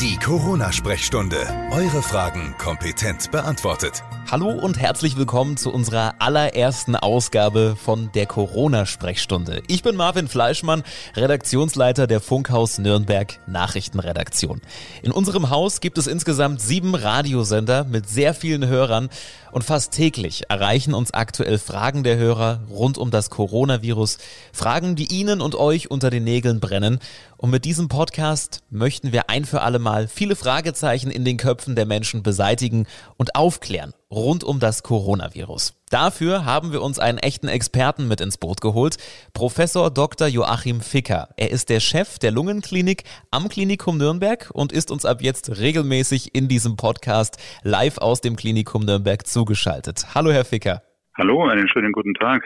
Die Corona-Sprechstunde. Eure Fragen kompetent beantwortet. Hallo und herzlich willkommen zu unserer allerersten Ausgabe von der Corona-Sprechstunde. Ich bin Marvin Fleischmann, Redaktionsleiter der Funkhaus Nürnberg Nachrichtenredaktion. In unserem Haus gibt es insgesamt sieben Radiosender mit sehr vielen Hörern und fast täglich erreichen uns aktuell Fragen der Hörer rund um das Coronavirus, Fragen, die Ihnen und euch unter den Nägeln brennen. Und mit diesem Podcast möchten wir ein für alle Mal viele Fragezeichen in den Köpfen der Menschen beseitigen und aufklären rund um das Coronavirus. Dafür haben wir uns einen echten Experten mit ins Boot geholt, Professor Dr. Joachim Ficker. Er ist der Chef der Lungenklinik am Klinikum Nürnberg und ist uns ab jetzt regelmäßig in diesem Podcast live aus dem Klinikum Nürnberg zugeschaltet. Hallo, Herr Ficker. Hallo, einen schönen guten Tag.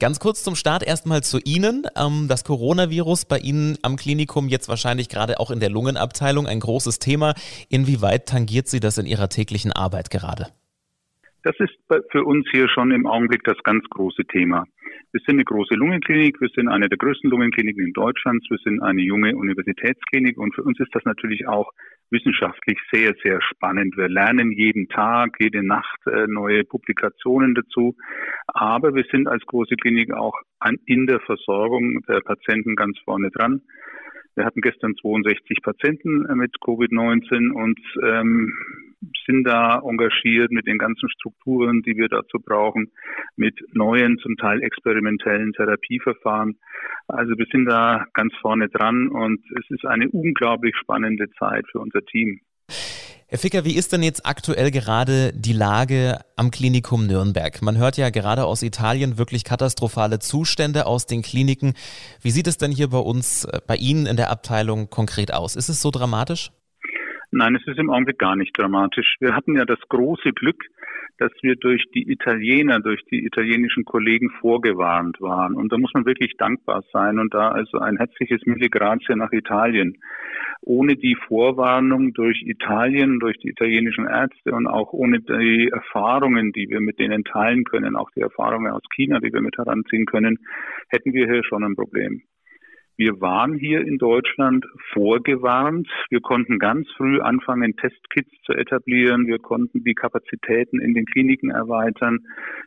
Ganz kurz zum Start erstmal zu Ihnen. Ähm, das Coronavirus bei Ihnen am Klinikum jetzt wahrscheinlich gerade auch in der Lungenabteilung ein großes Thema. Inwieweit tangiert Sie das in Ihrer täglichen Arbeit gerade? Das ist für uns hier schon im Augenblick das ganz große Thema. Wir sind eine große Lungenklinik, wir sind eine der größten Lungenkliniken in Deutschland, wir sind eine junge Universitätsklinik und für uns ist das natürlich auch wissenschaftlich sehr, sehr spannend. Wir lernen jeden Tag, jede Nacht äh, neue Publikationen dazu, aber wir sind als große Klinik auch in der Versorgung der Patienten ganz vorne dran. Wir hatten gestern 62 Patienten äh, mit Covid-19 und ähm, sind da engagiert mit den ganzen Strukturen, die wir dazu brauchen, mit neuen, zum Teil experimentellen Therapieverfahren. Also wir sind da ganz vorne dran und es ist eine unglaublich spannende Zeit für unser Team. Herr Ficker, wie ist denn jetzt aktuell gerade die Lage am Klinikum Nürnberg? Man hört ja gerade aus Italien wirklich katastrophale Zustände aus den Kliniken. Wie sieht es denn hier bei uns, äh, bei Ihnen in der Abteilung konkret aus? Ist es so dramatisch? Nein, es ist im Augenblick gar nicht dramatisch. Wir hatten ja das große Glück, dass wir durch die Italiener, durch die italienischen Kollegen vorgewarnt waren. Und da muss man wirklich dankbar sein. Und da also ein herzliches Mille nach Italien. Ohne die Vorwarnung durch Italien, durch die italienischen Ärzte und auch ohne die Erfahrungen, die wir mit denen teilen können, auch die Erfahrungen aus China, die wir mit heranziehen können, hätten wir hier schon ein Problem. Wir waren hier in Deutschland vorgewarnt. Wir konnten ganz früh anfangen, Testkits zu etablieren. Wir konnten die Kapazitäten in den Kliniken erweitern.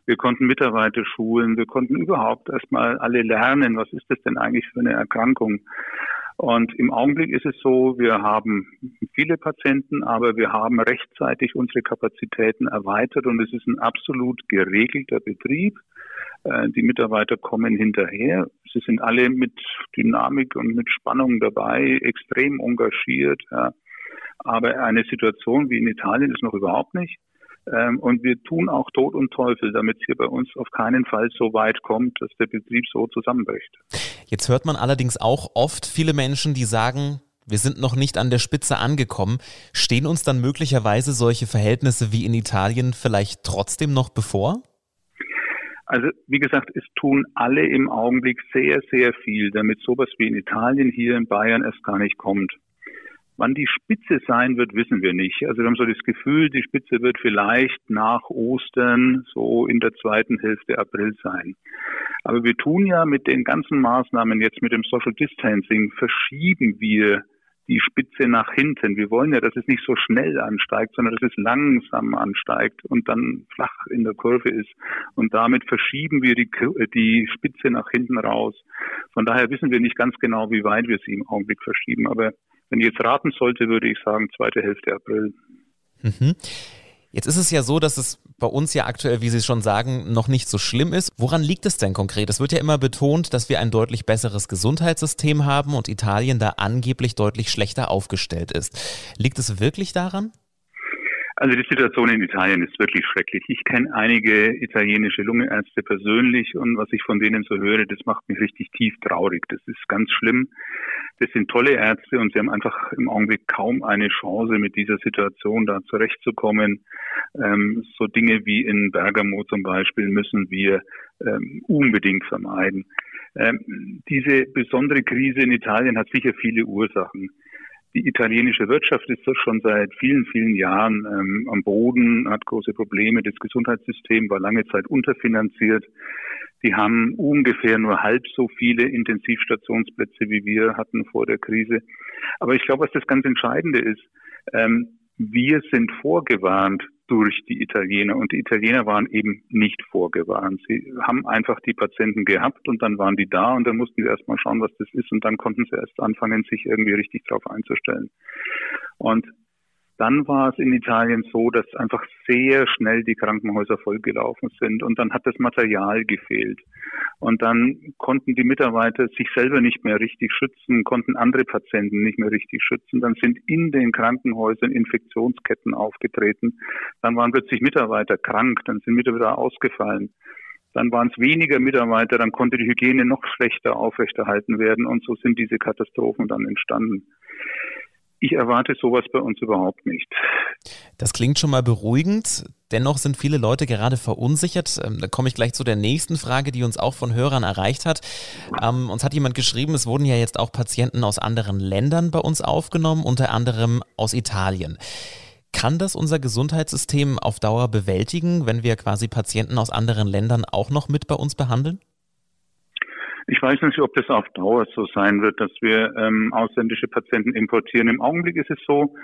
Wir konnten Mitarbeiter schulen. Wir konnten überhaupt erstmal alle lernen, was ist das denn eigentlich für eine Erkrankung. Und im Augenblick ist es so, wir haben viele Patienten, aber wir haben rechtzeitig unsere Kapazitäten erweitert und es ist ein absolut geregelter Betrieb. Äh, die Mitarbeiter kommen hinterher. Sie sind alle mit Dynamik und mit Spannung dabei, extrem engagiert. Aber eine Situation wie in Italien ist noch überhaupt nicht. Ähm, und wir tun auch Tod und Teufel, damit es hier bei uns auf keinen Fall so weit kommt, dass der Betrieb so zusammenbricht. Jetzt hört man allerdings auch oft viele Menschen, die sagen, wir sind noch nicht an der Spitze angekommen. Stehen uns dann möglicherweise solche Verhältnisse wie in Italien vielleicht trotzdem noch bevor? Also wie gesagt, es tun alle im Augenblick sehr, sehr viel, damit sowas wie in Italien hier in Bayern erst gar nicht kommt. Wann die Spitze sein wird, wissen wir nicht. Also wir haben so das Gefühl, die Spitze wird vielleicht nach Ostern so in der zweiten Hälfte April sein. Aber wir tun ja mit den ganzen Maßnahmen jetzt mit dem Social Distancing, verschieben wir die Spitze nach hinten. Wir wollen ja, dass es nicht so schnell ansteigt, sondern dass es langsam ansteigt und dann flach in der Kurve ist. Und damit verschieben wir die, die Spitze nach hinten raus. Von daher wissen wir nicht ganz genau, wie weit wir sie im Augenblick verschieben. Aber wenn ich jetzt raten sollte, würde ich sagen, zweite Hälfte April. Mhm. Jetzt ist es ja so, dass es bei uns ja aktuell, wie Sie schon sagen, noch nicht so schlimm ist. Woran liegt es denn konkret? Es wird ja immer betont, dass wir ein deutlich besseres Gesundheitssystem haben und Italien da angeblich deutlich schlechter aufgestellt ist. Liegt es wirklich daran? Also die Situation in Italien ist wirklich schrecklich. Ich kenne einige italienische Lungenärzte persönlich und was ich von denen so höre, das macht mich richtig tief traurig. Das ist ganz schlimm. Das sind tolle Ärzte und sie haben einfach im Augenblick kaum eine Chance, mit dieser Situation da zurechtzukommen. Ähm, so Dinge wie in Bergamo zum Beispiel müssen wir ähm, unbedingt vermeiden. Ähm, diese besondere Krise in Italien hat sicher viele Ursachen. Die italienische Wirtschaft ist schon seit vielen, vielen Jahren ähm, am Boden, hat große Probleme. Das Gesundheitssystem war lange Zeit unterfinanziert. Die haben ungefähr nur halb so viele Intensivstationsplätze, wie wir hatten vor der Krise. Aber ich glaube, was das ganz Entscheidende ist, ähm, wir sind vorgewarnt durch die Italiener und die Italiener waren eben nicht vorgewarnt. Sie haben einfach die Patienten gehabt und dann waren die da und dann mussten sie erstmal schauen, was das ist und dann konnten sie erst anfangen, sich irgendwie richtig darauf einzustellen. Und dann war es in Italien so, dass einfach sehr schnell die Krankenhäuser vollgelaufen sind und dann hat das Material gefehlt. Und dann konnten die Mitarbeiter sich selber nicht mehr richtig schützen, konnten andere Patienten nicht mehr richtig schützen. Dann sind in den Krankenhäusern Infektionsketten aufgetreten. Dann waren plötzlich Mitarbeiter krank, dann sind Mitarbeiter ausgefallen. Dann waren es weniger Mitarbeiter, dann konnte die Hygiene noch schlechter aufrechterhalten werden und so sind diese Katastrophen dann entstanden. Ich erwarte sowas bei uns überhaupt nicht. Das klingt schon mal beruhigend. Dennoch sind viele Leute gerade verunsichert. Ähm, da komme ich gleich zu der nächsten Frage, die uns auch von Hörern erreicht hat. Ähm, uns hat jemand geschrieben, es wurden ja jetzt auch Patienten aus anderen Ländern bei uns aufgenommen, unter anderem aus Italien. Kann das unser Gesundheitssystem auf Dauer bewältigen, wenn wir quasi Patienten aus anderen Ländern auch noch mit bei uns behandeln? Ich weiß nicht, ob das auf Dauer so sein wird, dass wir ähm, ausländische Patienten importieren. Im Augenblick ist es so,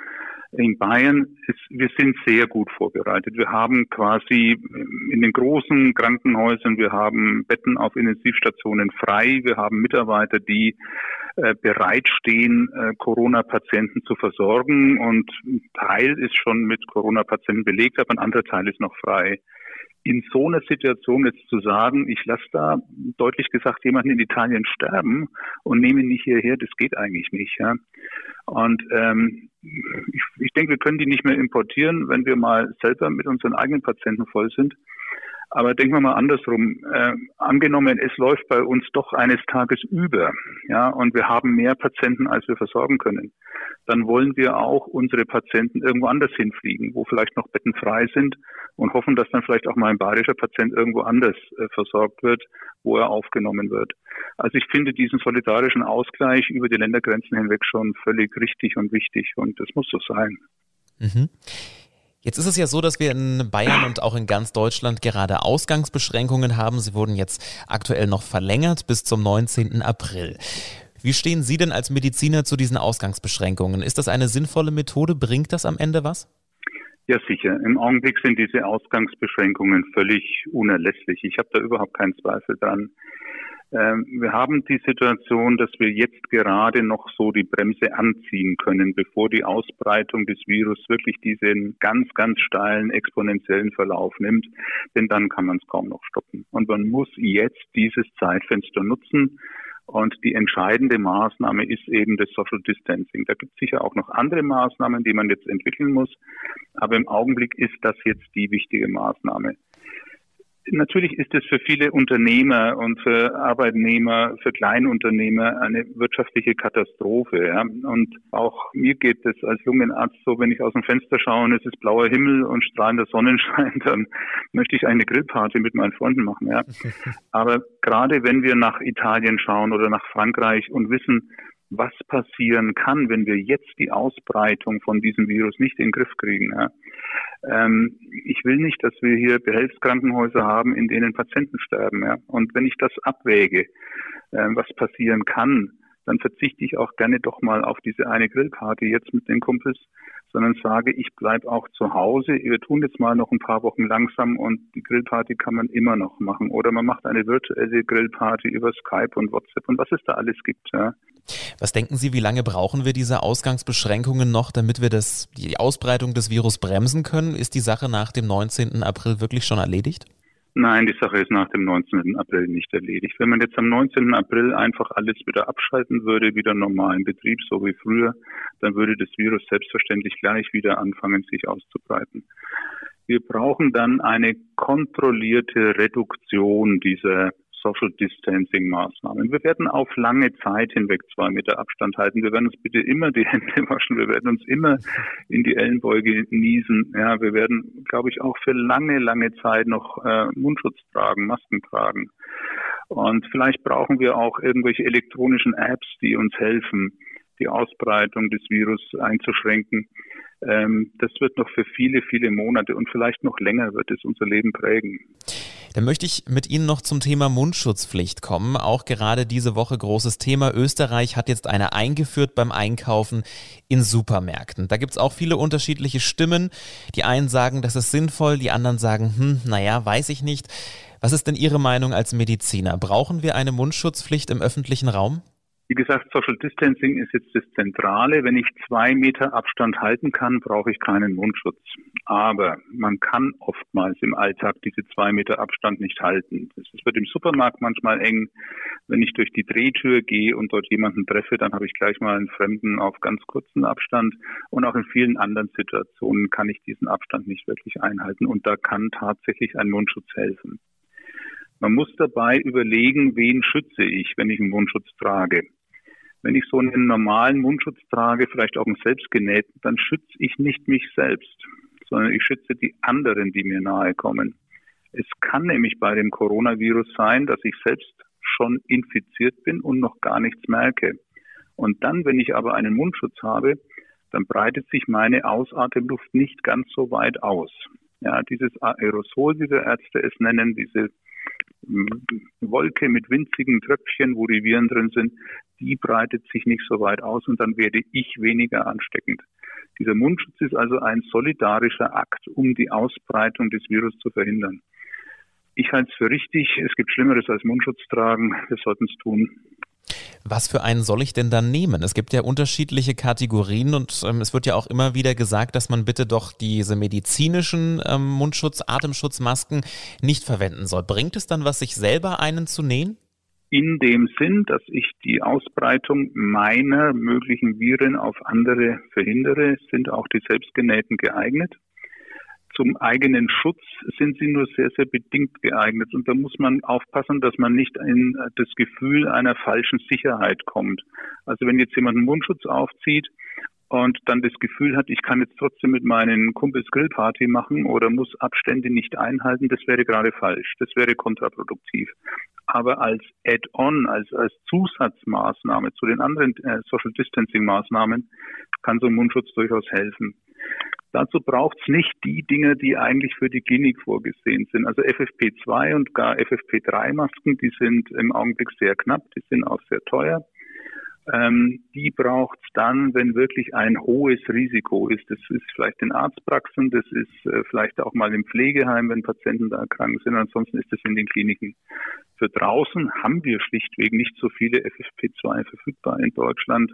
in Bayern ist, wir sind sehr gut vorbereitet. Wir haben quasi ähm, in den großen Krankenhäusern, wir haben Betten auf Intensivstationen frei, wir haben Mitarbeiter, die äh, bereitstehen, äh, Corona-Patienten zu versorgen und ein Teil ist schon mit Corona-Patienten belegt, aber ein anderer Teil ist noch frei in so einer Situation jetzt zu sagen, ich lasse da deutlich gesagt jemanden in Italien sterben und nehme ihn nicht hierher, das geht eigentlich nicht. Ja. Und ähm, ich, ich denke, wir können die nicht mehr importieren, wenn wir mal selber mit unseren eigenen Patienten voll sind. Aber denken wir mal andersrum. Äh, angenommen, es läuft bei uns doch eines Tages über, ja, und wir haben mehr Patienten, als wir versorgen können. Dann wollen wir auch unsere Patienten irgendwo anders hinfliegen, wo vielleicht noch Betten frei sind und hoffen, dass dann vielleicht auch mal ein bayerischer Patient irgendwo anders äh, versorgt wird, wo er aufgenommen wird. Also ich finde diesen solidarischen Ausgleich über die Ländergrenzen hinweg schon völlig richtig und wichtig und das muss so sein. Mhm. Jetzt ist es ja so, dass wir in Bayern und auch in ganz Deutschland gerade Ausgangsbeschränkungen haben. Sie wurden jetzt aktuell noch verlängert bis zum 19. April. Wie stehen Sie denn als Mediziner zu diesen Ausgangsbeschränkungen? Ist das eine sinnvolle Methode? Bringt das am Ende was? Ja, sicher. Im Augenblick sind diese Ausgangsbeschränkungen völlig unerlässlich. Ich habe da überhaupt keinen Zweifel dran. Ähm, wir haben die Situation, dass wir jetzt gerade noch so die Bremse anziehen können, bevor die Ausbreitung des Virus wirklich diesen ganz, ganz steilen exponentiellen Verlauf nimmt. Denn dann kann man es kaum noch stoppen. Und man muss jetzt dieses Zeitfenster nutzen. Und die entscheidende Maßnahme ist eben das Social Distancing. Da gibt es sicher auch noch andere Maßnahmen, die man jetzt entwickeln muss. Aber im Augenblick ist das jetzt die wichtige Maßnahme. Natürlich ist es für viele Unternehmer und für Arbeitnehmer, für Kleinunternehmer eine wirtschaftliche Katastrophe. Ja. Und auch mir geht es als Lungenarzt so, wenn ich aus dem Fenster schaue und es ist blauer Himmel und strahlender Sonnenschein, dann möchte ich eine Grillparty mit meinen Freunden machen. Ja. Aber gerade wenn wir nach Italien schauen oder nach Frankreich und wissen, was passieren kann, wenn wir jetzt die Ausbreitung von diesem Virus nicht in den Griff kriegen. Ja. Ähm, ich will nicht, dass wir hier Behelfskrankenhäuser haben, in denen Patienten sterben. Ja. Und wenn ich das abwäge, äh, was passieren kann, dann verzichte ich auch gerne doch mal auf diese eine Grillparty jetzt mit den Kumpels, sondern sage, ich bleibe auch zu Hause. Wir tun jetzt mal noch ein paar Wochen langsam und die Grillparty kann man immer noch machen. Oder man macht eine virtuelle Grillparty über Skype und WhatsApp und was es da alles gibt. Ja. Was denken Sie, wie lange brauchen wir diese Ausgangsbeschränkungen noch, damit wir das, die Ausbreitung des Virus bremsen können? Ist die Sache nach dem 19. April wirklich schon erledigt? Nein, die Sache ist nach dem 19. April nicht erledigt. Wenn man jetzt am 19. April einfach alles wieder abschalten würde, wieder normalen Betrieb, so wie früher, dann würde das Virus selbstverständlich gleich wieder anfangen, sich auszubreiten. Wir brauchen dann eine kontrollierte Reduktion dieser Social Distancing Maßnahmen. Wir werden auf lange Zeit hinweg zwei Meter Abstand halten. Wir werden uns bitte immer die Hände waschen. Wir werden uns immer in die Ellenbeuge niesen. Ja, wir werden, glaube ich, auch für lange, lange Zeit noch äh, Mundschutz tragen, Masken tragen. Und vielleicht brauchen wir auch irgendwelche elektronischen Apps, die uns helfen, die Ausbreitung des Virus einzuschränken. Ähm, das wird noch für viele, viele Monate und vielleicht noch länger wird es unser Leben prägen. Dann möchte ich mit Ihnen noch zum Thema Mundschutzpflicht kommen. Auch gerade diese Woche großes Thema. Österreich hat jetzt eine eingeführt beim Einkaufen in Supermärkten. Da gibt es auch viele unterschiedliche Stimmen. Die einen sagen, das ist sinnvoll, die anderen sagen, hm, naja, weiß ich nicht. Was ist denn Ihre Meinung als Mediziner? Brauchen wir eine Mundschutzpflicht im öffentlichen Raum? Wie gesagt, Social Distancing ist jetzt das Zentrale. Wenn ich zwei Meter Abstand halten kann, brauche ich keinen Mundschutz. Aber man kann oftmals im Alltag diese zwei Meter Abstand nicht halten. Es wird im Supermarkt manchmal eng. Wenn ich durch die Drehtür gehe und dort jemanden treffe, dann habe ich gleich mal einen Fremden auf ganz kurzen Abstand. Und auch in vielen anderen Situationen kann ich diesen Abstand nicht wirklich einhalten. Und da kann tatsächlich ein Mundschutz helfen. Man muss dabei überlegen, wen schütze ich, wenn ich einen Mundschutz trage. Wenn ich so einen normalen Mundschutz trage, vielleicht auch einen selbstgenähten, dann schütze ich nicht mich selbst, sondern ich schütze die anderen, die mir nahe kommen. Es kann nämlich bei dem Coronavirus sein, dass ich selbst schon infiziert bin und noch gar nichts merke. Und dann, wenn ich aber einen Mundschutz habe, dann breitet sich meine Ausatemluft nicht ganz so weit aus. Ja, dieses Aerosol, wie wir Ärzte es nennen, diese Wolke mit winzigen Tröpfchen, wo die Viren drin sind, die breitet sich nicht so weit aus und dann werde ich weniger ansteckend. Dieser Mundschutz ist also ein solidarischer Akt, um die Ausbreitung des Virus zu verhindern. Ich halte es für richtig. Es gibt Schlimmeres als Mundschutz tragen. Wir sollten es tun. Was für einen soll ich denn dann nehmen? Es gibt ja unterschiedliche Kategorien und ähm, es wird ja auch immer wieder gesagt, dass man bitte doch diese medizinischen ähm, Mundschutz, Atemschutzmasken nicht verwenden soll. Bringt es dann was, sich selber einen zu nähen? In dem Sinn, dass ich die Ausbreitung meiner möglichen Viren auf andere verhindere, sind auch die selbstgenähten geeignet zum eigenen Schutz sind sie nur sehr, sehr bedingt geeignet. Und da muss man aufpassen, dass man nicht in das Gefühl einer falschen Sicherheit kommt. Also wenn jetzt jemand einen Mundschutz aufzieht und dann das Gefühl hat, ich kann jetzt trotzdem mit meinen Kumpels Grillparty machen oder muss Abstände nicht einhalten, das wäre gerade falsch. Das wäre kontraproduktiv. Aber als Add-on, als, als Zusatzmaßnahme zu den anderen äh, Social Distancing Maßnahmen kann so ein Mundschutz durchaus helfen. Dazu braucht es nicht die Dinge, die eigentlich für die Klinik vorgesehen sind. Also FFP2 und gar FFP3-Masken, die sind im Augenblick sehr knapp, die sind auch sehr teuer. Ähm, die braucht es dann, wenn wirklich ein hohes Risiko ist. Das ist vielleicht in Arztpraxen, das ist äh, vielleicht auch mal im Pflegeheim, wenn Patienten da krank sind. Ansonsten ist das in den Kliniken. Für draußen haben wir schlichtweg nicht so viele FFP2 verfügbar in Deutschland.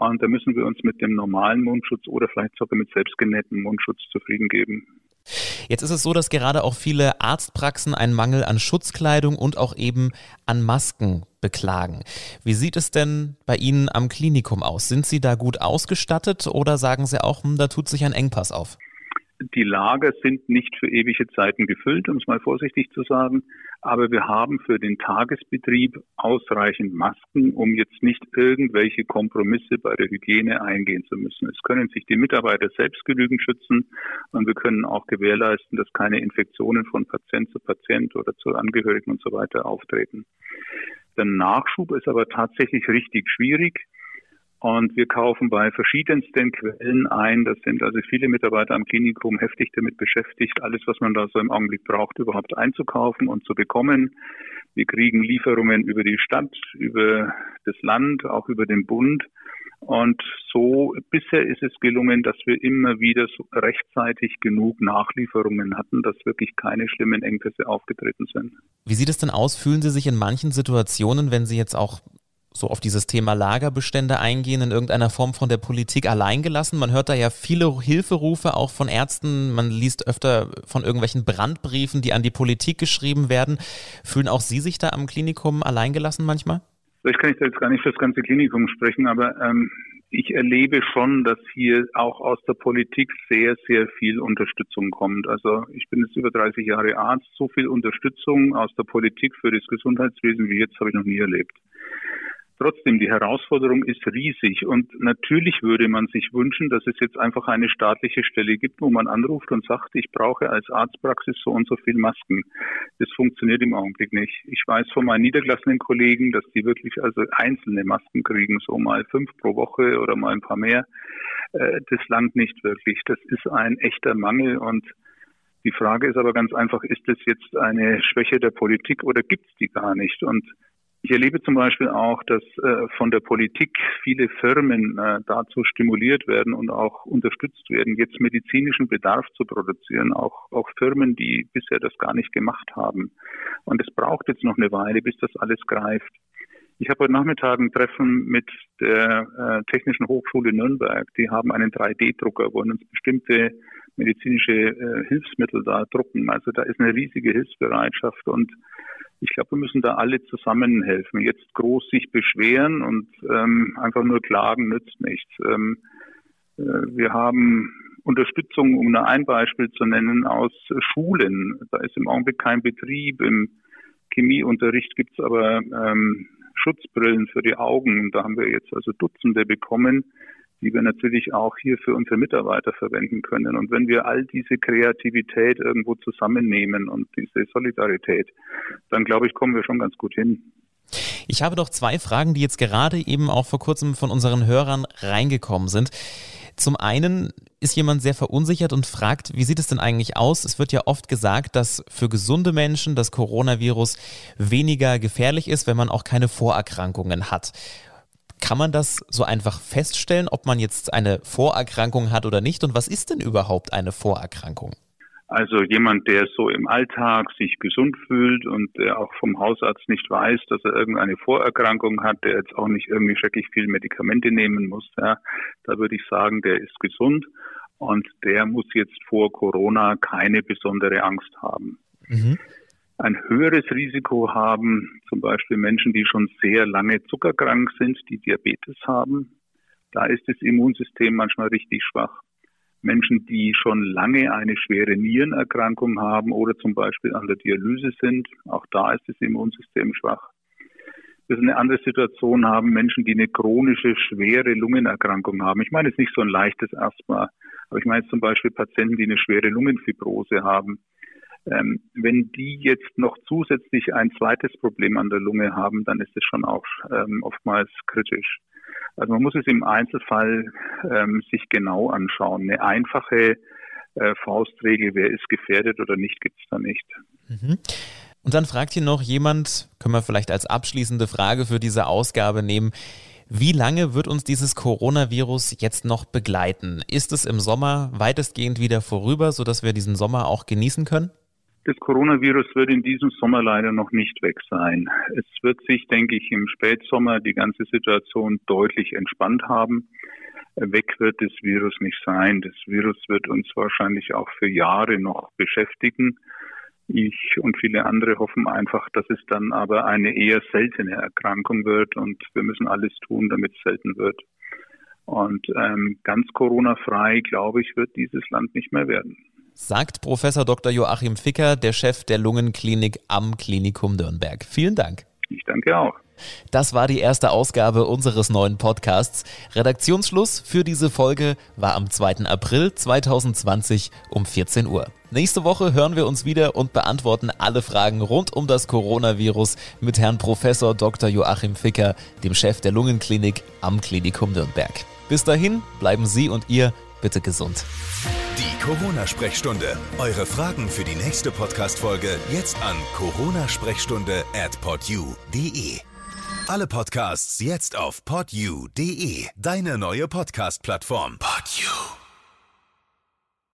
Und da müssen wir uns mit dem normalen Mundschutz oder vielleicht sogar mit selbstgenähtem Mundschutz zufrieden geben. Jetzt ist es so, dass gerade auch viele Arztpraxen einen Mangel an Schutzkleidung und auch eben an Masken beklagen. Wie sieht es denn bei Ihnen am Klinikum aus? Sind Sie da gut ausgestattet oder sagen Sie auch, hm, da tut sich ein Engpass auf? Die Lager sind nicht für ewige Zeiten gefüllt, um es mal vorsichtig zu sagen. Aber wir haben für den Tagesbetrieb ausreichend Masken, um jetzt nicht irgendwelche Kompromisse bei der Hygiene eingehen zu müssen. Es können sich die Mitarbeiter selbst genügend schützen und wir können auch gewährleisten, dass keine Infektionen von Patient zu Patient oder zu Angehörigen und so weiter auftreten. Der Nachschub ist aber tatsächlich richtig schwierig. Und wir kaufen bei verschiedensten Quellen ein. Das sind also viele Mitarbeiter am Klinikum heftig damit beschäftigt, alles, was man da so im Augenblick braucht, überhaupt einzukaufen und zu bekommen. Wir kriegen Lieferungen über die Stadt, über das Land, auch über den Bund. Und so bisher ist es gelungen, dass wir immer wieder so rechtzeitig genug Nachlieferungen hatten, dass wirklich keine schlimmen Engpässe aufgetreten sind. Wie sieht es denn aus? Fühlen Sie sich in manchen Situationen, wenn Sie jetzt auch so auf dieses Thema Lagerbestände eingehen, in irgendeiner Form von der Politik alleingelassen. Man hört da ja viele Hilferufe auch von Ärzten. Man liest öfter von irgendwelchen Brandbriefen, die an die Politik geschrieben werden. Fühlen auch Sie sich da am Klinikum alleingelassen manchmal? Vielleicht kann ich da jetzt gar nicht für das ganze Klinikum sprechen, aber ähm, ich erlebe schon, dass hier auch aus der Politik sehr, sehr viel Unterstützung kommt. Also ich bin jetzt über 30 Jahre Arzt. So viel Unterstützung aus der Politik für das Gesundheitswesen wie jetzt habe ich noch nie erlebt. Trotzdem, die Herausforderung ist riesig und natürlich würde man sich wünschen, dass es jetzt einfach eine staatliche Stelle gibt, wo man anruft und sagt, ich brauche als Arztpraxis so und so viel Masken. Das funktioniert im Augenblick nicht. Ich weiß von meinen niedergelassenen Kollegen, dass die wirklich also einzelne Masken kriegen, so mal fünf pro Woche oder mal ein paar mehr. Äh, das langt nicht wirklich. Das ist ein echter Mangel und Die Frage ist aber ganz einfach, ist es jetzt eine Schwäche der Politik oder gibt es die gar nicht? Und ich erlebe zum Beispiel auch, dass äh, von der Politik viele Firmen äh, dazu stimuliert werden und auch unterstützt werden, jetzt medizinischen Bedarf zu produzieren, auch, auch Firmen, die bisher das gar nicht gemacht haben. Und es braucht jetzt noch eine Weile, bis das alles greift. Ich habe heute Nachmittag ein Treffen mit der äh, Technischen Hochschule Nürnberg. Die haben einen 3D-Drucker, wollen uns bestimmte medizinische Hilfsmittel da drucken. Also da ist eine riesige Hilfsbereitschaft und ich glaube, wir müssen da alle zusammenhelfen. Jetzt groß sich beschweren und ähm, einfach nur klagen nützt nichts. Ähm, äh, wir haben Unterstützung, um nur ein Beispiel zu nennen, aus Schulen. Da ist im Augenblick kein Betrieb. Im Chemieunterricht gibt es aber ähm, Schutzbrillen für die Augen. Da haben wir jetzt also Dutzende bekommen die wir natürlich auch hier für unsere Mitarbeiter verwenden können. Und wenn wir all diese Kreativität irgendwo zusammennehmen und diese Solidarität, dann glaube ich, kommen wir schon ganz gut hin. Ich habe doch zwei Fragen, die jetzt gerade eben auch vor kurzem von unseren Hörern reingekommen sind. Zum einen ist jemand sehr verunsichert und fragt, wie sieht es denn eigentlich aus? Es wird ja oft gesagt, dass für gesunde Menschen das Coronavirus weniger gefährlich ist, wenn man auch keine Vorerkrankungen hat. Kann man das so einfach feststellen, ob man jetzt eine Vorerkrankung hat oder nicht? Und was ist denn überhaupt eine Vorerkrankung? Also jemand, der so im Alltag sich gesund fühlt und der auch vom Hausarzt nicht weiß, dass er irgendeine Vorerkrankung hat, der jetzt auch nicht irgendwie schrecklich viel Medikamente nehmen muss, ja, da würde ich sagen, der ist gesund und der muss jetzt vor Corona keine besondere Angst haben. Mhm ein höheres Risiko haben, zum Beispiel Menschen, die schon sehr lange zuckerkrank sind, die Diabetes haben. Da ist das Immunsystem manchmal richtig schwach. Menschen, die schon lange eine schwere Nierenerkrankung haben oder zum Beispiel an der Dialyse sind, auch da ist das Immunsystem schwach. Das ist eine andere Situation haben Menschen, die eine chronische, schwere Lungenerkrankung haben. Ich meine jetzt nicht so ein leichtes Asthma, aber ich meine jetzt zum Beispiel Patienten, die eine schwere Lungenfibrose haben ähm, wenn die jetzt noch zusätzlich ein zweites Problem an der Lunge haben, dann ist es schon auch ähm, oftmals kritisch. Also man muss es im Einzelfall ähm, sich genau anschauen. Eine einfache äh, Faustregel, wer ist gefährdet oder nicht, gibt es da nicht. Mhm. Und dann fragt hier noch jemand, können wir vielleicht als abschließende Frage für diese Ausgabe nehmen, wie lange wird uns dieses Coronavirus jetzt noch begleiten? Ist es im Sommer weitestgehend wieder vorüber, sodass wir diesen Sommer auch genießen können? Das Coronavirus wird in diesem Sommer leider noch nicht weg sein. Es wird sich, denke ich, im Spätsommer die ganze Situation deutlich entspannt haben. Weg wird das Virus nicht sein. Das Virus wird uns wahrscheinlich auch für Jahre noch beschäftigen. Ich und viele andere hoffen einfach, dass es dann aber eine eher seltene Erkrankung wird und wir müssen alles tun, damit es selten wird. Und ähm, ganz Corona-frei, glaube ich, wird dieses Land nicht mehr werden sagt Professor Dr. Joachim Ficker, der Chef der Lungenklinik am Klinikum Nürnberg. Vielen Dank. Ich danke auch. Das war die erste Ausgabe unseres neuen Podcasts. Redaktionsschluss für diese Folge war am 2. April 2020 um 14 Uhr. Nächste Woche hören wir uns wieder und beantworten alle Fragen rund um das Coronavirus mit Herrn Professor Dr. Joachim Ficker, dem Chef der Lungenklinik am Klinikum Nürnberg. Bis dahin bleiben Sie und ihr bitte gesund. Die Corona-Sprechstunde. Eure Fragen für die nächste Podcast-Folge jetzt an coronasprechstunde at podyou.de. Alle Podcasts jetzt auf podyou.de, deine neue Podcast-Plattform. Podyou.